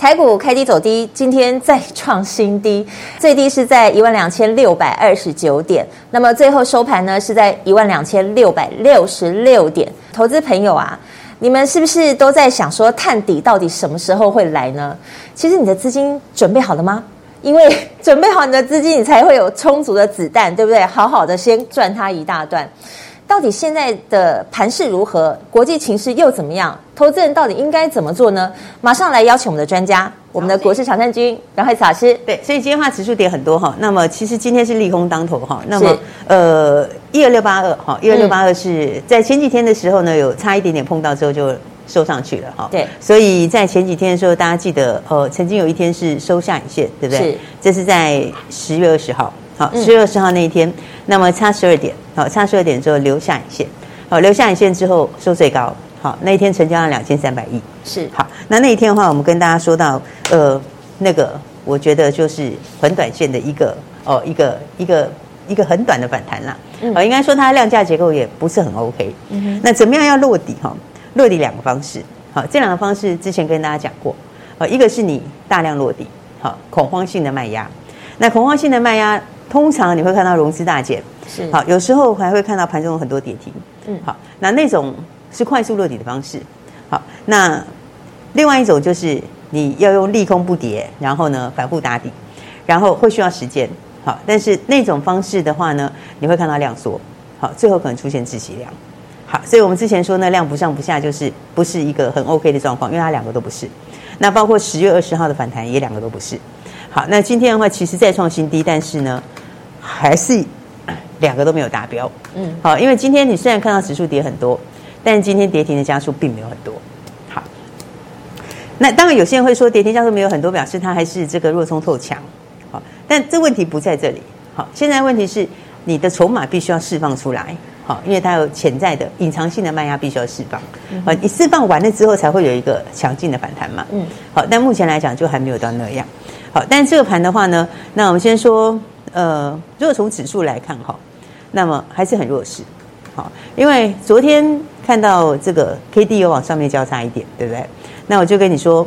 台股开低走低，今天再创新低，最低是在一万两千六百二十九点，那么最后收盘呢是在一万两千六百六十六点。投资朋友啊，你们是不是都在想说探底到底什么时候会来呢？其实你的资金准备好了吗？因为 准备好你的资金，你才会有充足的子弹，对不对？好好的先赚它一大段。到底现在的盘势如何？国际情势又怎么样？投资人到底应该怎么做呢？马上来邀请我们的专家，我们的国士常胜军阮惠慈老师。对，所以今天的话指数跌很多哈。那么其实今天是利空当头哈。那么呃，一二六八二哈，一二六八二是在前几天的时候呢，有差一点点碰到之后就收上去了哈。对，所以在前几天的时候，大家记得呃，曾经有一天是收下影线，对不对？是。这是在十月二十号。好，十月二十号那一天，那么差十二点，好，差十二点之后留下影线，好，留下影线之后收最高，好，那一天成交量两千三百亿，是。好，那那一天的话，我们跟大家说到，呃，那个我觉得就是很短线的一个哦，一个一个一个很短的反弹啦，嗯，应该说它的量价结构也不是很 OK，嗯哼，那怎么样要落底哈？落底两个方式，好，这两个方式之前跟大家讲过，好，一个是你大量落底，好，恐慌性的卖压，那恐慌性的卖压。通常你会看到融资大减，是。好，有时候还会看到盘中有很多跌停，嗯，好，那那种是快速落底的方式，好，那另外一种就是你要用利空不跌，然后呢反复打底，然后会需要时间，好，但是那种方式的话呢，你会看到量缩，好，最后可能出现窒息量，好，所以我们之前说那量不上不下，就是不是一个很 OK 的状况，因为它两个都不是，那包括十月二十号的反弹也两个都不是，好，那今天的话其实再创新低，但是呢。还是两个都没有达标，嗯，好，因为今天你虽然看到指数跌很多，但是今天跌停的家数并没有很多，好，那当然有些人会说跌停家数没有很多，表示它还是这个弱冲透强，好，但这问题不在这里，好，现在问题是你的筹码必须要释放出来，好，因为它有潜在的隐藏性的卖压必须要释放，好，你释放完了之后才会有一个强劲的反弹嘛，嗯，好，但目前来讲就还没有到那样，好，但这个盘的话呢，那我们先说。呃，如果从指数来看哈，那么还是很弱势，好，因为昨天看到这个 K D 有往上面交叉一点，对不对？那我就跟你说，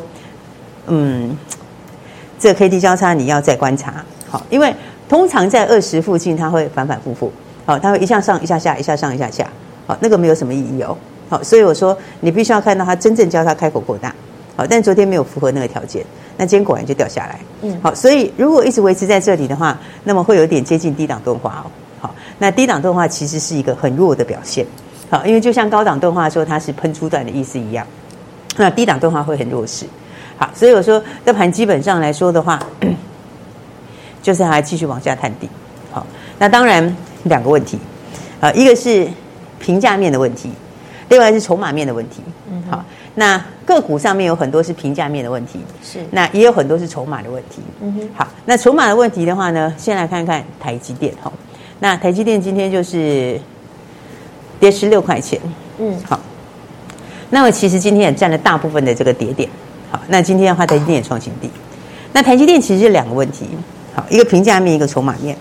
嗯，这个 K D 交叉你要再观察，好，因为通常在二十附近它会反反复复，好，它会一下上一下下，一下上一下下，好，那个没有什么意义哦，好，所以我说你必须要看到它真正交叉开口扩大，好，但昨天没有符合那个条件。那今天果然就掉下来，嗯，好，所以如果一直维持在这里的话，那么会有点接近低档钝化哦，好，那低档钝化其实是一个很弱的表现，好，因为就像高档钝化说它是喷出段的意思一样，那低档钝化会很弱势，好，所以我说这盘基本上来说的话，就是还继续往下探底，好，那当然两个问题，啊，一个是评价面的问题，另外是筹码面的问题，嗯，好。那个股上面有很多是评价面的问题，是那也有很多是筹码的问题。嗯哼，好，那筹码的问题的话呢，先来看看台积电哈。那台积电今天就是跌十六块钱，嗯，好。那么其实今天也占了大部分的这个跌点。好，那今天的话，台积电也创新低。那台积电其实是两个问题，好，一个评价面，一个筹码面。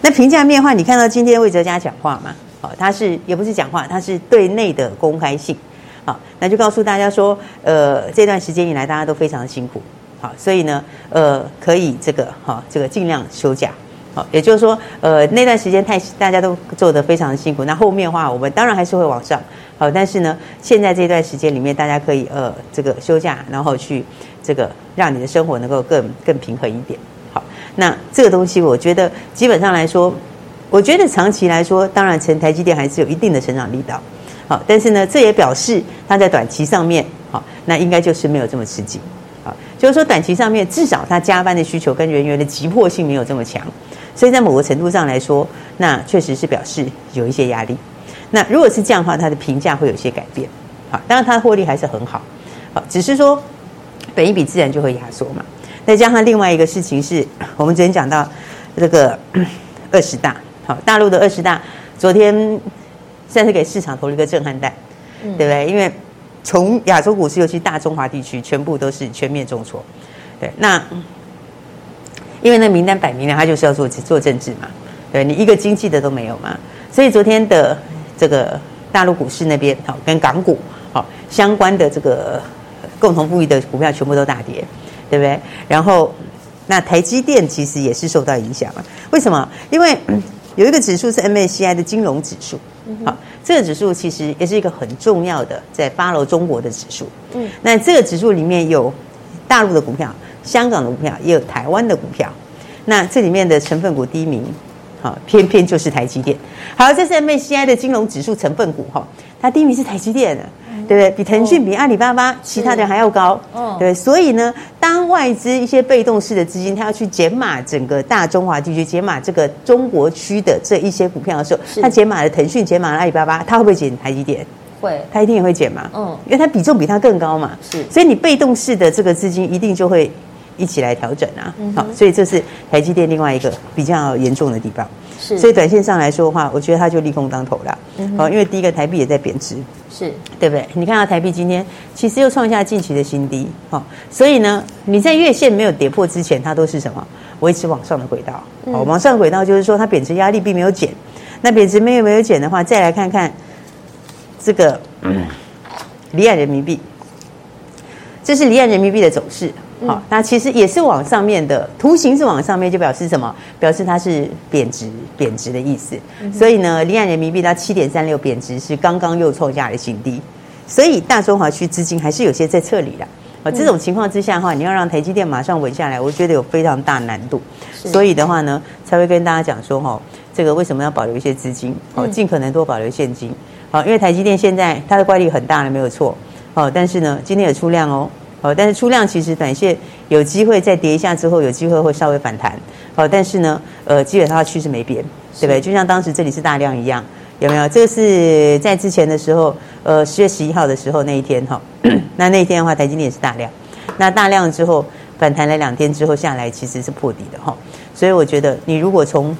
那评价面的话，你看到今天魏哲家讲话嘛？好，他是也不是讲话，他是对内的公开信。好，那就告诉大家说，呃，这段时间以来大家都非常的辛苦，好，所以呢，呃，可以这个，哈，这个尽量休假，好，也就是说，呃，那段时间太大家都做得非常的辛苦，那后面的话我们当然还是会往上，好，但是呢，现在这段时间里面大家可以呃这个休假，然后去这个让你的生活能够更更平衡一点，好，那这个东西我觉得基本上来说，我觉得长期来说，当然成台积电还是有一定的成长力道。好，但是呢，这也表示它在短期上面，好，那应该就是没有这么吃紧，好，就是说短期上面至少它加班的需求跟人员的急迫性没有这么强，所以在某个程度上来说，那确实是表示有一些压力。那如果是这样的话，它的评价会有些改变，好，当然它的获利还是很好，好，只是说本一比自然就会压缩嘛。再加上另外一个事情是，我们昨天讲到这个二十大，好，大陆的二十大，昨天算是给市场投了一个震撼弹，嗯、对不对？因为从亚洲股市，尤其大中华地区，全部都是全面重挫。对，那因为那名单摆明了，他就是要做做政治嘛。对，你一个经济的都没有嘛，所以昨天的这个大陆股市那边，好，跟港股好相关的这个共同富裕的股票全部都大跌，对不对？然后那台积电其实也是受到影响了。为什么？因为有一个指数是 M A C I 的金融指数。好，这个指数其实也是一个很重要的在 follow 中国的指数。嗯，那这个指数里面有大陆的股票、香港的股票，也有台湾的股票。那这里面的成分股第一名，好，偏偏就是台积电。好，这是 M A C I 的金融指数成分股哈，它第一名是台积电的。对不对？比腾讯、比阿里巴巴，其他的还要高。哦，对，所以呢，当外资一些被动式的资金，它要去减码整个大中华地区，减码这个中国区的这一些股票的时候，它减码了腾讯，减码了阿里巴巴，它会不会减台积电？会，它一定也会减嘛。嗯，因为它比重比它更高嘛。是，所以你被动式的这个资金一定就会一起来调整啊。好，所以这是台积电另外一个比较严重的地方。是，所以短线上来说的话，我觉得它就利空当头了。嗯，好，因为第一个台币也在贬值，是对不对？你看到台币今天其实又创下近期的新低，哦，所以呢，你在月线没有跌破之前，它都是什么？维持往上的轨道。哦，往上的轨道就是说它贬值压力并没有减。那贬值没有没有减的话，再来看看这个离岸人民币，这是离岸人民币的走势。好，那其实也是往上面的图形是往上面，就表示什么？表示它是贬值，贬值的意思。所以呢，离岸人民币到七点三六贬值是刚刚又创下了新低。所以大中华区资金还是有些在撤离的。啊，这种情况之下的话，你要让台积电马上稳下来，我觉得有非常大难度。所以的话呢，才会跟大家讲说，哈，这个为什么要保留一些资金？哦，尽可能多保留现金。好，因为台积电现在它的怪力很大了，没有错。哦，但是呢，今天有出量哦。哦，但是出量其实短线有机会再跌一下之后，有机会会稍微反弹。哦，但是呢，呃，基本上它趋势没变，对不对？就像当时这里是大量一样，有没有？这个是在之前的时候，呃，十月十一号的时候那一天哈、哦，那那一天的话，台积电也是大量。那大量之后反弹了两天之后下来，其实是破底的哈、哦。所以我觉得，你如果从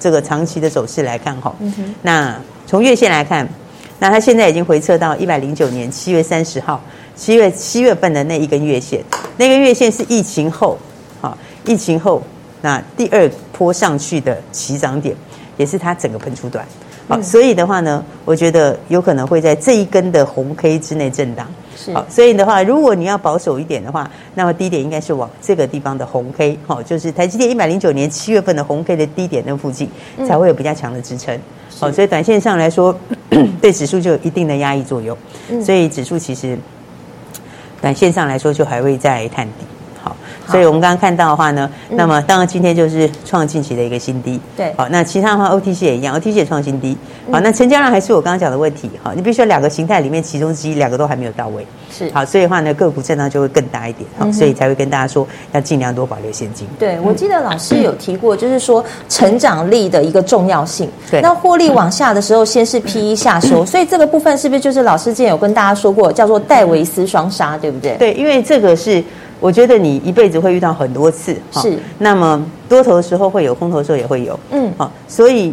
这个长期的走势来看哈，哦嗯、那从月线来看，那它现在已经回撤到一百零九年七月三十号。七月七月份的那一根月线，那根月线是疫情后，好，疫情后那第二波上去的起涨点，也是它整个喷出段，好，所以的话呢，我觉得有可能会在这一根的红 K 之内震荡，好，所以的话，如果你要保守一点的话，那么低点应该是往这个地方的红 K，好，就是台积电一百零九年七月份的红 K 的低点那附近，才会有比较强的支撑，好，所以短线上来说，对指数就有一定的压抑作用，所以指数其实。但线上来说，就还会再探底。好，所以我们刚刚看到的话呢，嗯、那么当然今天就是创近期的一个新低。对，好，那其他的话，OTC 也一样，OTC 也创新低。好，那成交量还是我刚刚讲的问题。好，你必须要两个形态里面其中之一，两个都还没有到位。是，好，所以的话呢，个股震荡就会更大一点。好，所以才会跟大家说，要尽量多保留现金。对，我记得老师有提过，就是说成长力的一个重要性。对，那获利往下的时候，先是 PE 下收，所以这个部分是不是就是老师之前有跟大家说过，叫做戴维斯双杀，对不对？对，因为这个是。我觉得你一辈子会遇到很多次，是。那么多头的时候会有，空头的时候也会有，嗯，好。所以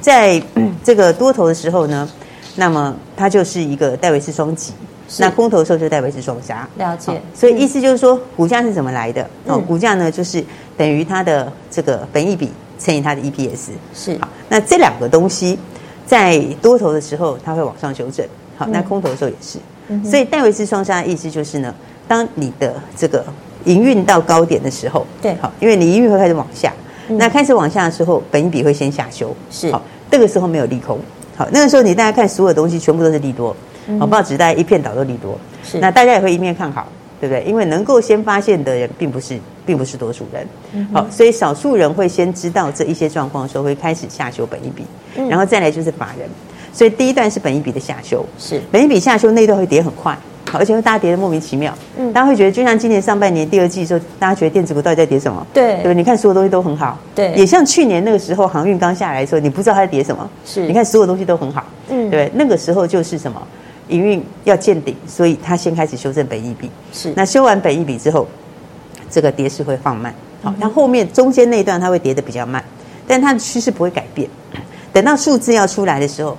在这个多头的时候呢，那么它就是一个戴维斯双击。那空头的时候就戴维斯双杀。了解。所以意思就是说，股价是怎么来的？哦，股价呢就是等于它的这个本益比乘以它的 EPS。是。好，那这两个东西在多头的时候它会往上修正，好，那空头的时候也是。所以戴维斯双杀的意思就是呢。当你的这个营运到高点的时候，对，好，因为你营运会开始往下，嗯、那开始往下的时候，本益比会先下修，是，好，这个时候没有利空，好，那个时候你大家看所有东西全部都是利多，好，报纸大家一片倒都利多，是，那大家也会一面看好，对不对？因为能够先发现的人并不是，并不是多数人，好，所以少数人会先知道这一些状况的时候，会开始下修本益比，嗯、然后再来就是法人，所以第一段是本益比的下修，是，本益比下修那一段会跌很快。而且会大家跌的莫名其妙，嗯，大家会觉得就像今年上半年第二季的时候，大家觉得电子股到底在跌什么？对，对吧？你看所有东西都很好，对，也像去年那个时候航运刚下来的时候，你不知道它在跌什么，是，你看所有东西都很好，嗯，对，那个时候就是什么，营运要见顶，所以它先开始修正本益比，是，那修完本益比之后，这个跌势会放慢。好，那后面中间那一段它会跌得比较慢，但它的趋势不会改变。等到数字要出来的时候，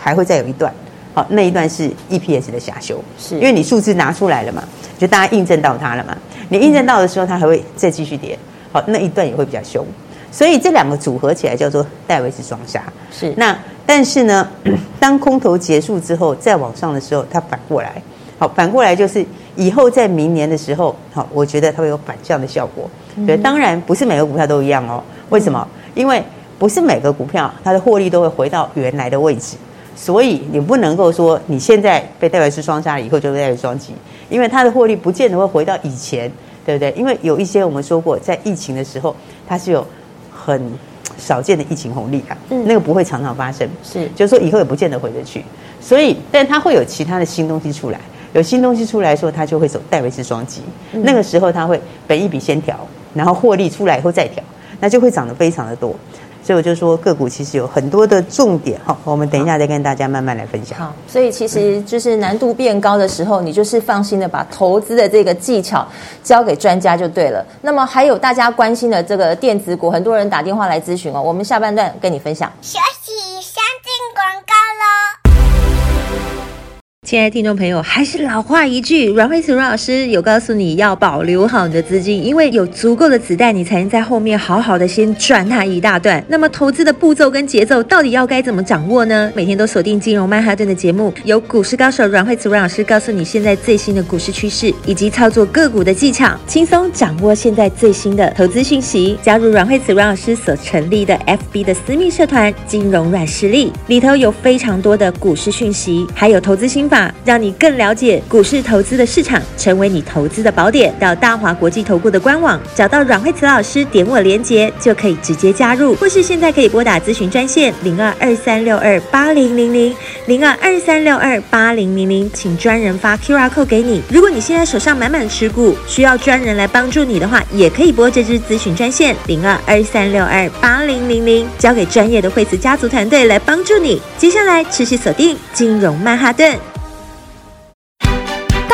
还会再有一段。好，那一段是 EPS 的下修，是因为你数字拿出来了嘛，就大家印证到它了嘛。你印证到的时候，它还会再继续跌。好，那一段也会比较凶。所以这两个组合起来叫做戴维斯双杀。是那但是呢，当空头结束之后再往上的时候，它反过来。好，反过来就是以后在明年的时候，好，我觉得它会有反向的效果。对，当然不是每个股票都一样哦。为什么？因为不是每个股票它的获利都会回到原来的位置。所以你不能够说你现在被戴维斯双杀了以后就被戴维斯双击，因为它的获利不见得会回到以前，对不对？因为有一些我们说过，在疫情的时候它是有很少见的疫情红利啊，嗯，那个不会常常发生，是，就是说以后也不见得回得去。所以，但它会有其他的新东西出来，有新东西出来说，它就会走戴维斯双击，嗯，那个时候它会本一笔先调，然后获利出来以后再调，那就会涨得非常的多。所以我就说个股其实有很多的重点，哈，我们等一下再跟大家慢慢来分享。好，所以其实就是难度变高的时候，你就是放心的把投资的这个技巧交给专家就对了。那么还有大家关心的这个电子股，很多人打电话来咨询哦，我们下半段跟你分享。休息，亲爱的听众朋友，还是老话一句，阮慧慈阮老师有告诉你要保留好你的资金，因为有足够的子弹，你才能在后面好好的先赚它一大段。那么投资的步骤跟节奏到底要该怎么掌握呢？每天都锁定金融曼哈顿的节目，由股市高手阮慧慈阮老师告诉你现在最新的股市趋势以及操作个股的技巧，轻松掌握现在最新的投资讯息。加入阮慧慈阮老师所成立的 FB 的私密社团“金融软实力”，里头有非常多的股市讯息，还有投资心法。让你更了解股市投资的市场，成为你投资的宝典。到大华国际投顾的官网，找到阮慧慈老师，点我连接就可以直接加入，或是现在可以拨打咨询专线零二二三六二八零零零零二二三六二八零零零，请专人发 QR code 给你。如果你现在手上满满持股，需要专人来帮助你的话，也可以拨这支咨询专线零二二三六二八零零零，交给专业的慧慈家族团队来帮助你。接下来持续锁定金融曼哈顿。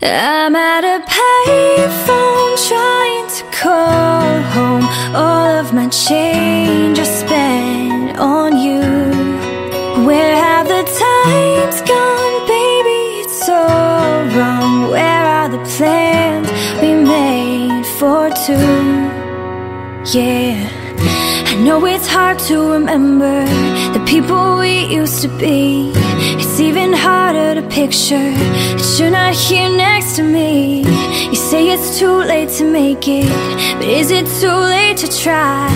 I'm at a payphone trying to call home. All of my change I spent on you. Where have the times gone, baby? It's so wrong. Where are the plans we made for two? Yeah. I know it's hard to remember the people we used to be. It's even harder to picture that you're not here next to me. You say it's too late to make it, but is it too late to try?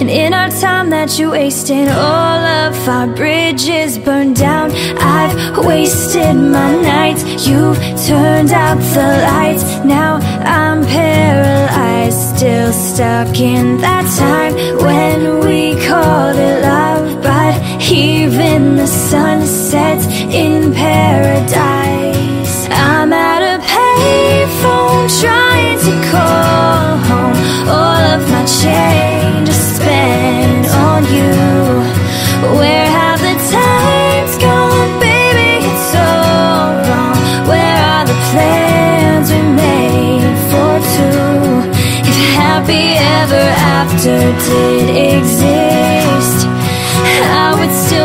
And in our time that you wasted, all of our bridges burned down. I've wasted my nights, you've turned out the lights. Now I'm paralyzed, still stuck in that time when we called it love, but even the sun sets in paradise. I'm at a payphone trying to call home. All of my change I spent on you. Where have the times gone, baby? It's so wrong. Where are the plans we made for two? If happy ever after did exist,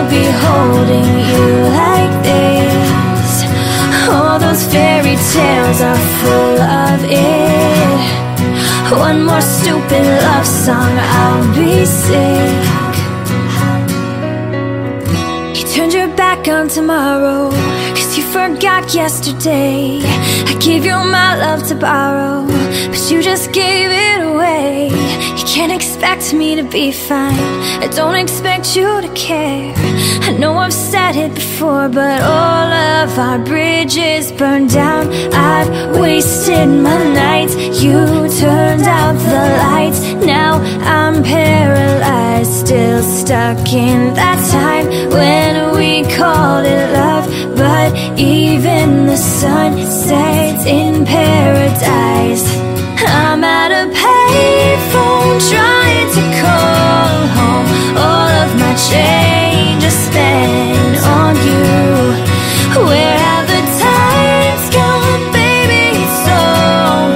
be holding you like this. All those fairy tales are full of it. One more stupid love song, I'll be sick. You turned your back on tomorrow, cause you forgot yesterday. I gave you my love to borrow, but you just gave it away. Can't expect me to be fine. I don't expect you to care. I know I've said it before, but all of our bridges burned down. I've wasted my nights. You turned out the lights. Now I'm paralyzed, still stuck in that time when we called it love. But even the sun sets in paradise. I'm at trying to call home. All of my change I spent on you. Where have the times gone, baby? So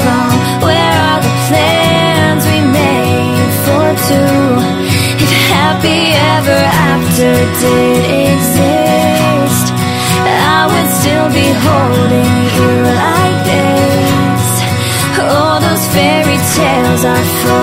gone. Where are the plans we made for two? If happy ever after did exist, I would still be holding you like this. All those fairy tales are full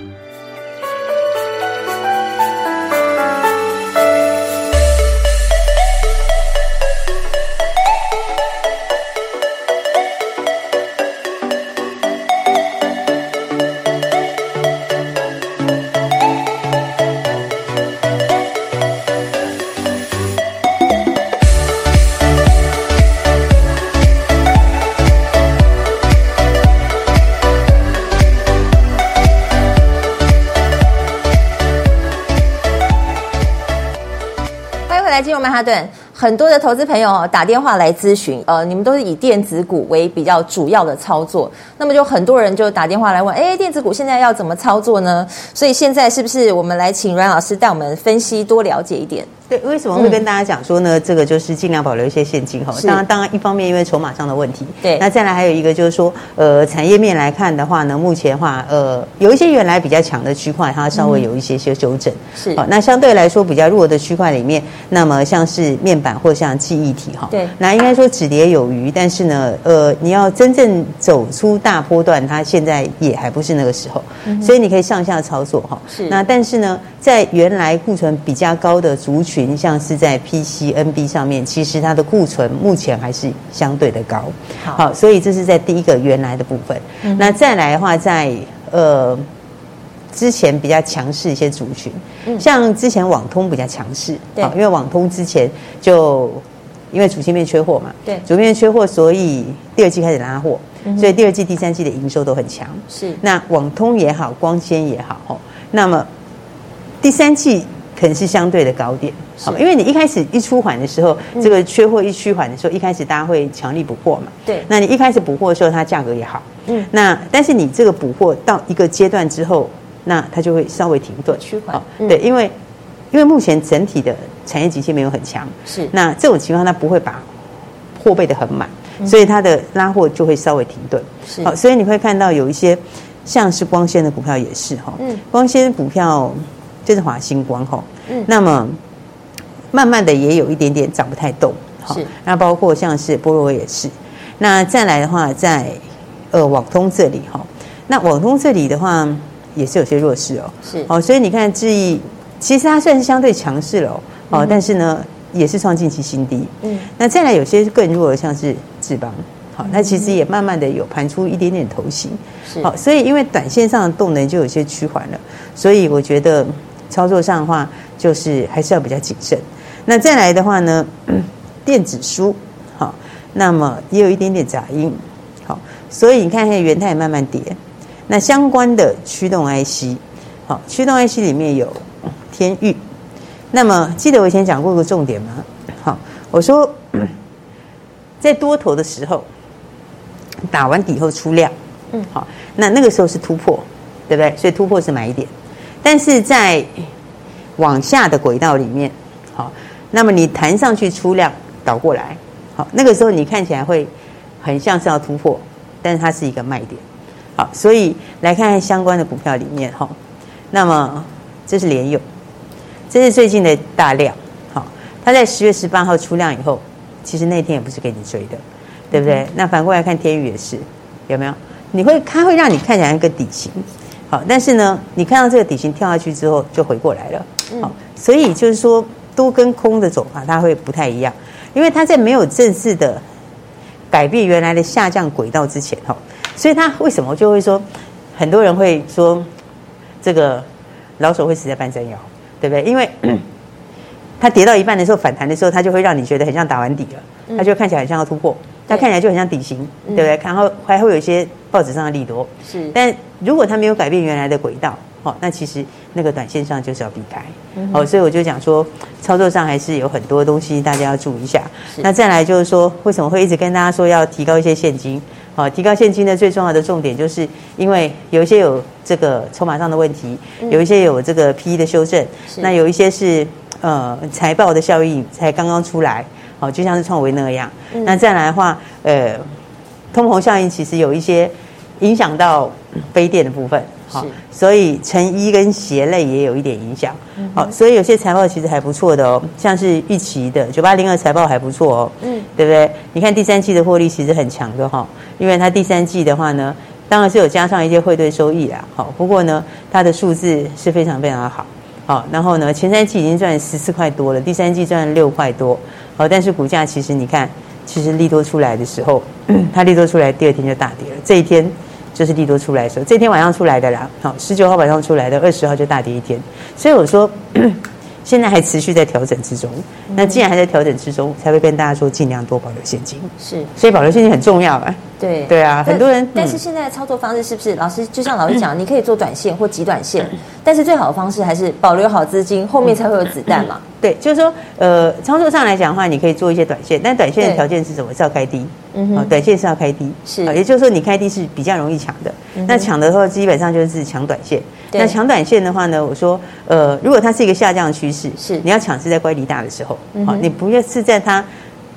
曼哈顿。很多的投资朋友打电话来咨询，呃，你们都是以电子股为比较主要的操作，那么就很多人就打电话来问，哎，电子股现在要怎么操作呢？所以现在是不是我们来请阮老师带我们分析，多了解一点？对，为什么会跟大家讲说呢？嗯、这个就是尽量保留一些现金哈。当然，当然，一方面因为筹码上的问题，对。那再来还有一个就是说，呃，产业面来看的话呢，目前的话，呃，有一些原来比较强的区块，它稍微有一些些修正。是、嗯。好，那相对来说比较弱的区块里面，那么像是面板或像记忆体哈。对。那应该说止跌有余，但是呢，呃，你要真正走出大波段，它现在也还不是那个时候。嗯。所以你可以上下操作哈。是。那但是呢，在原来库存比较高的族群，像是在 PC、NB 上面，其实它的库存目前还是相对的高。好，好，所以这是在第一个原来的部分。嗯、那再来的话在，在呃之前比较强势一些族群，嗯、像之前网通比较强势，对，因为网通之前就因为主芯片缺货嘛，对，主芯片缺货，所以第二季开始拉货，嗯、所以第二季、第三季的营收都很强。是，那网通也好，光纤也好，那么。第三季可能是相对的高点，好，因为你一开始一出缓的时候，这个缺货一趋缓的时候，一开始大家会强力补货嘛，对，那你一开始补货的时候，它价格也好，嗯，那但是你这个补货到一个阶段之后，那它就会稍微停顿。趋缓，对，因为因为目前整体的产业景气没有很强，是，那这种情况它不会把货备的很满，所以它的拉货就会稍微停顿，是，好，所以你会看到有一些像是光纤的股票也是哈，嗯，光纤股票。就是华星光哈，嗯，那么慢慢的也有一点点涨不太动，是。那包括像是波罗也是，那再来的话在呃网通这里哈，那网通这里的话也是有些弱势哦，是。哦，所以你看智易其实它算是相对强势了哦，但是呢也是创近期新低，嗯。那再来有些更弱的像是智邦，好，那其实也慢慢的有盘出一点点头型，是。好，所以因为短线上的动能就有些趋缓了，所以我觉得。操作上的话，就是还是要比较谨慎。那再来的话呢，嗯、电子书，好，那么也有一点点杂音，好，所以你看看元泰慢慢跌。那相关的驱动 IC，好，驱动 IC 里面有天域。那么记得我以前讲过个重点吗？好，我说 在多头的时候打完底后出量，嗯，好，那那个时候是突破，对不对？所以突破是买一点，但是在往下的轨道里面，好，那么你弹上去出量倒过来，好，那个时候你看起来会很像是要突破，但是它是一个卖点。好，所以来看看相关的股票里面哈，那么这是联友，这是最近的大量，好，它在十月十八号出量以后，其实那天也不是给你追的，对不对？那反过来看天宇也是，有没有？你会它会让你看起来一个底型，好，但是呢，你看到这个底型跳下去之后就回过来了，好，所以就是说多跟空的走法它会不太一样，因为它在没有正式的改变原来的下降轨道之前哈。所以它为什么就会说，很多人会说，这个老手会死在半山腰，对不对？因为它跌到一半的时候反弹的时候，它就会让你觉得很像打完底了，它就看起来很像要突破，它看起来就很像底型，对不对？然后还会有一些报纸上的利多，是。但如果它没有改变原来的轨道，好，那其实那个短线上就是要避开，哦。所以我就讲说，操作上还是有很多东西大家要注意一下。那再来就是说，为什么会一直跟大家说要提高一些现金？好，提高现金的最重要的重点，就是因为有一些有这个筹码上的问题，有一些有这个 PE 的修正，那有一些是呃财报的效益才刚刚出来，好，就像是创维那样。那再来的话，呃，通膨效应其实有一些影响到非电的部分。好，所以成衣跟鞋类也有一点影响。好，所以有些财报其实还不错的哦，像是预期的九八零二财报还不错哦，嗯，对不对？你看第三季的获利其实很强的哈，因为它第三季的话呢，当然是有加上一些汇兑收益啦。好，不过呢，它的数字是非常非常的好。好，然后呢，前三季已经赚十四块多了，第三季赚六块多。好，但是股价其实你看，其实利多出来的时候，它利多出来第二天就大跌了，这一天。就是利多出来的时候，这天晚上出来的啦。好，十九号晚上出来的，二十号就大跌一天。所以我说，现在还持续在调整之中。那既然还在调整之中，才会跟大家说，尽量多保留现金。是，所以保留现金很重要啊。对对啊，很多人。但是现在的操作方式是不是？老师就像老师讲，你可以做短线或极短线，但是最好的方式还是保留好资金，后面才会有子弹嘛。对，就是说，呃，操作上来讲的话，你可以做一些短线，但短线的条件是什么？是要开低。嗯，好，短线是要开低，是，也就是说你开低是比较容易抢的。那抢的话，基本上就是抢短线。那抢短线的话呢，我说，呃，如果它是一个下降的趋势，是，你要抢是在乖离大的时候，好，你不要是在它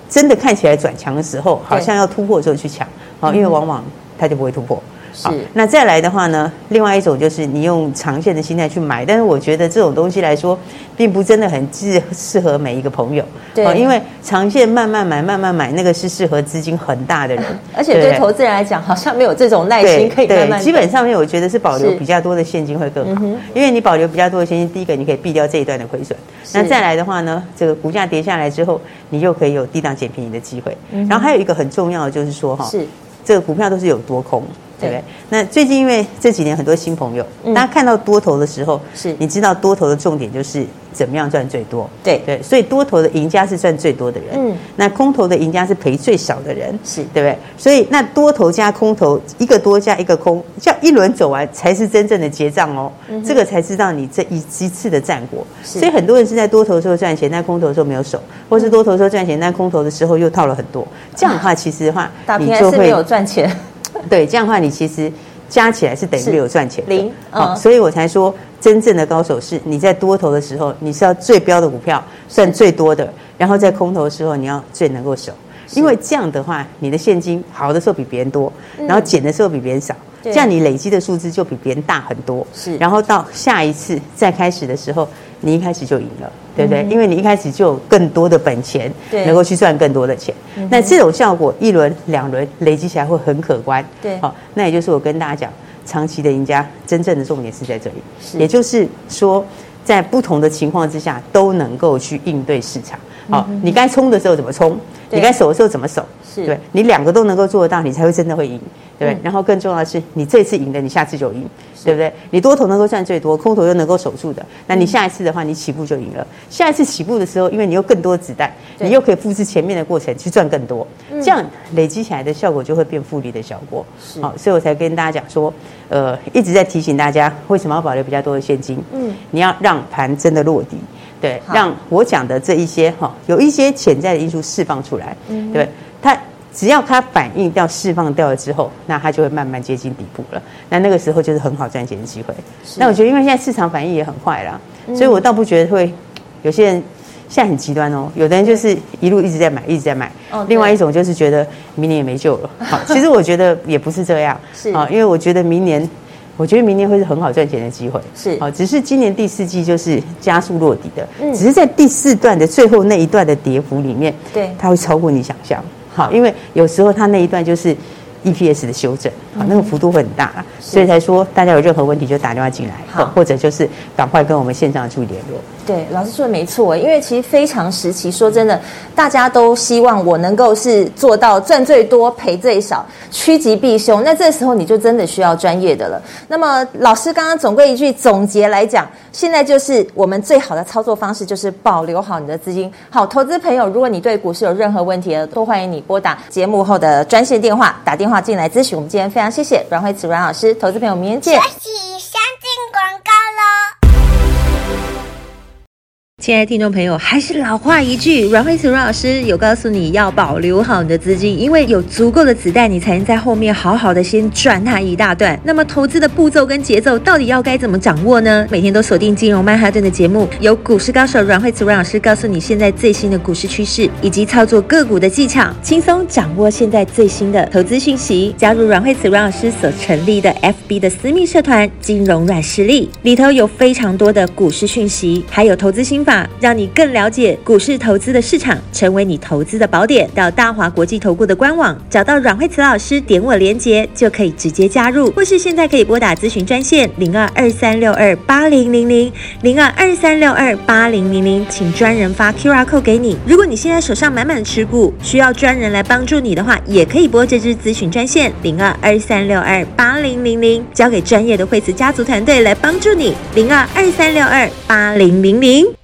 真的看起来转强的时候，好像要突破的时候去抢。好，因为往往它就不会突破。好，那再来的话呢，另外一种就是你用长线的心态去买，但是我觉得这种东西来说，并不真的很适适合每一个朋友。对，因为长线慢慢买、慢慢买，那个是适合资金很大的人。而且对投资人来讲，好像没有这种耐心可以慢慢。基本上面，我觉得是保留比较多的现金会更好，因为你保留比较多的现金，第一个你可以避掉这一段的亏损。那再来的话呢，这个股价跌下来之后，你又可以有低档捡便宜的机会。嗯然后还有一个很重要的就是说哈，是这个股票都是有多空。对不对？那最近因为这几年很多新朋友，大家看到多头的时候，是你知道多头的重点就是怎么样赚最多。对对，所以多头的赢家是赚最多的人，嗯，那空头的赢家是赔最少的人，是对不对？所以那多头加空头，一个多加一个空，这样一轮走完才是真正的结账哦，这个才知道你这一一次的战果。所以很多人是在多头的时候赚钱，但空头的时候没有守，或是多头的时候赚钱，但空头的时候又套了很多。这样的话，其实的话，你就会没有赚钱。对，这样的话，你其实加起来是等于没有赚钱零，哦，所以我才说，真正的高手是你在多头的时候，你是要最标的股票算最多的，然后在空头的时候，你要最能够守，因为这样的话，你的现金好的时候比别人多，然后减的时候比别人少，这样你累积的数字就比别人大很多，是，然后到下一次再开始的时候，你一开始就赢了。对不对？因为你一开始就有更多的本钱，对能够去赚更多的钱。那这种效果一轮两轮累积起来会很可观。对，好，那也就是我跟大家讲，长期的赢家真正的重点是在这里，也就是说，在不同的情况之下都能够去应对市场。好，你该冲的时候怎么冲？你该守的时候怎么守？是对，你两个都能够做得到，你才会真的会赢。对不对？然后更重要的是，你这次赢的，你下次就赢，对不对？你多头能够赚最多，空头又能够守住的，那你下一次的话，你起步就赢了。下一次起步的时候，因为你有更多的子弹，你又可以复制前面的过程去赚更多，这样累积起来的效果就会变复利的效果。好，所以我才跟大家讲说，呃，一直在提醒大家，为什么要保留比较多的现金？嗯，你要让盘真的落地。对，让我讲的这一些哈，有一些潜在的因素释放出来，嗯，对，它只要它反应掉、释放掉了之后，那它就会慢慢接近底部了。那那个时候就是很好赚钱的机会。那我觉得，因为现在市场反应也很快啦，所以我倒不觉得会有些人现在很极端哦。有的人就是一路一直在买，一直在买。哦。另外一种就是觉得明年也没救了。好，其实我觉得也不是这样。是啊，因为我觉得明年。我觉得明年会是很好赚钱的机会，是好，只是今年第四季就是加速落底的，嗯，只是在第四段的最后那一段的跌幅里面，对，它会超过你想象，好，因为有时候它那一段就是。EPS 的修正，好，那个幅度会很大，所以才说大家有任何问题就打电话进来，好，或者就是赶快跟我们线上去联络。对，老师说的没错，因为其实非常时期，说真的，大家都希望我能够是做到赚最多赔最少，趋吉避凶。那这时候你就真的需要专业的了。那么老师刚刚总归一句总结来讲，现在就是我们最好的操作方式就是保留好你的资金。好，投资朋友，如果你对股市有任何问题，都欢迎你拨打节目后的专线电话，打电话。进来咨询，我们今天非常谢谢阮慧慈阮老师，投资朋友明天见。学习相进广告亲爱的听众朋友，还是老话一句，阮慧慈阮老师有告诉你要保留好你的资金，因为有足够的子弹，你才能在后面好好的先赚它一大段。那么投资的步骤跟节奏到底要该怎么掌握呢？每天都锁定金融曼哈顿的节目，由股市高手阮慧慈阮老师告诉你现在最新的股市趋势以及操作个股的技巧，轻松掌握现在最新的投资讯息。加入阮慧慈阮老师所成立的 FB 的私密社团“金融软实力”，里头有非常多的股市讯息，还有投资心法。让你更了解股市投资的市场，成为你投资的宝典。到大华国际投顾的官网，找到阮蕙慈老师，点我连接就可以直接加入，或是现在可以拨打咨询专线零二二三六二八零零零零二二三六二八零零零，请专人发 QR code 给你。如果你现在手上满满的持股，需要专人来帮助你的话，也可以拨这支咨询专线零二二三六二八零零零，交给专业的惠慈家族团队来帮助你零二二三六二八零零零。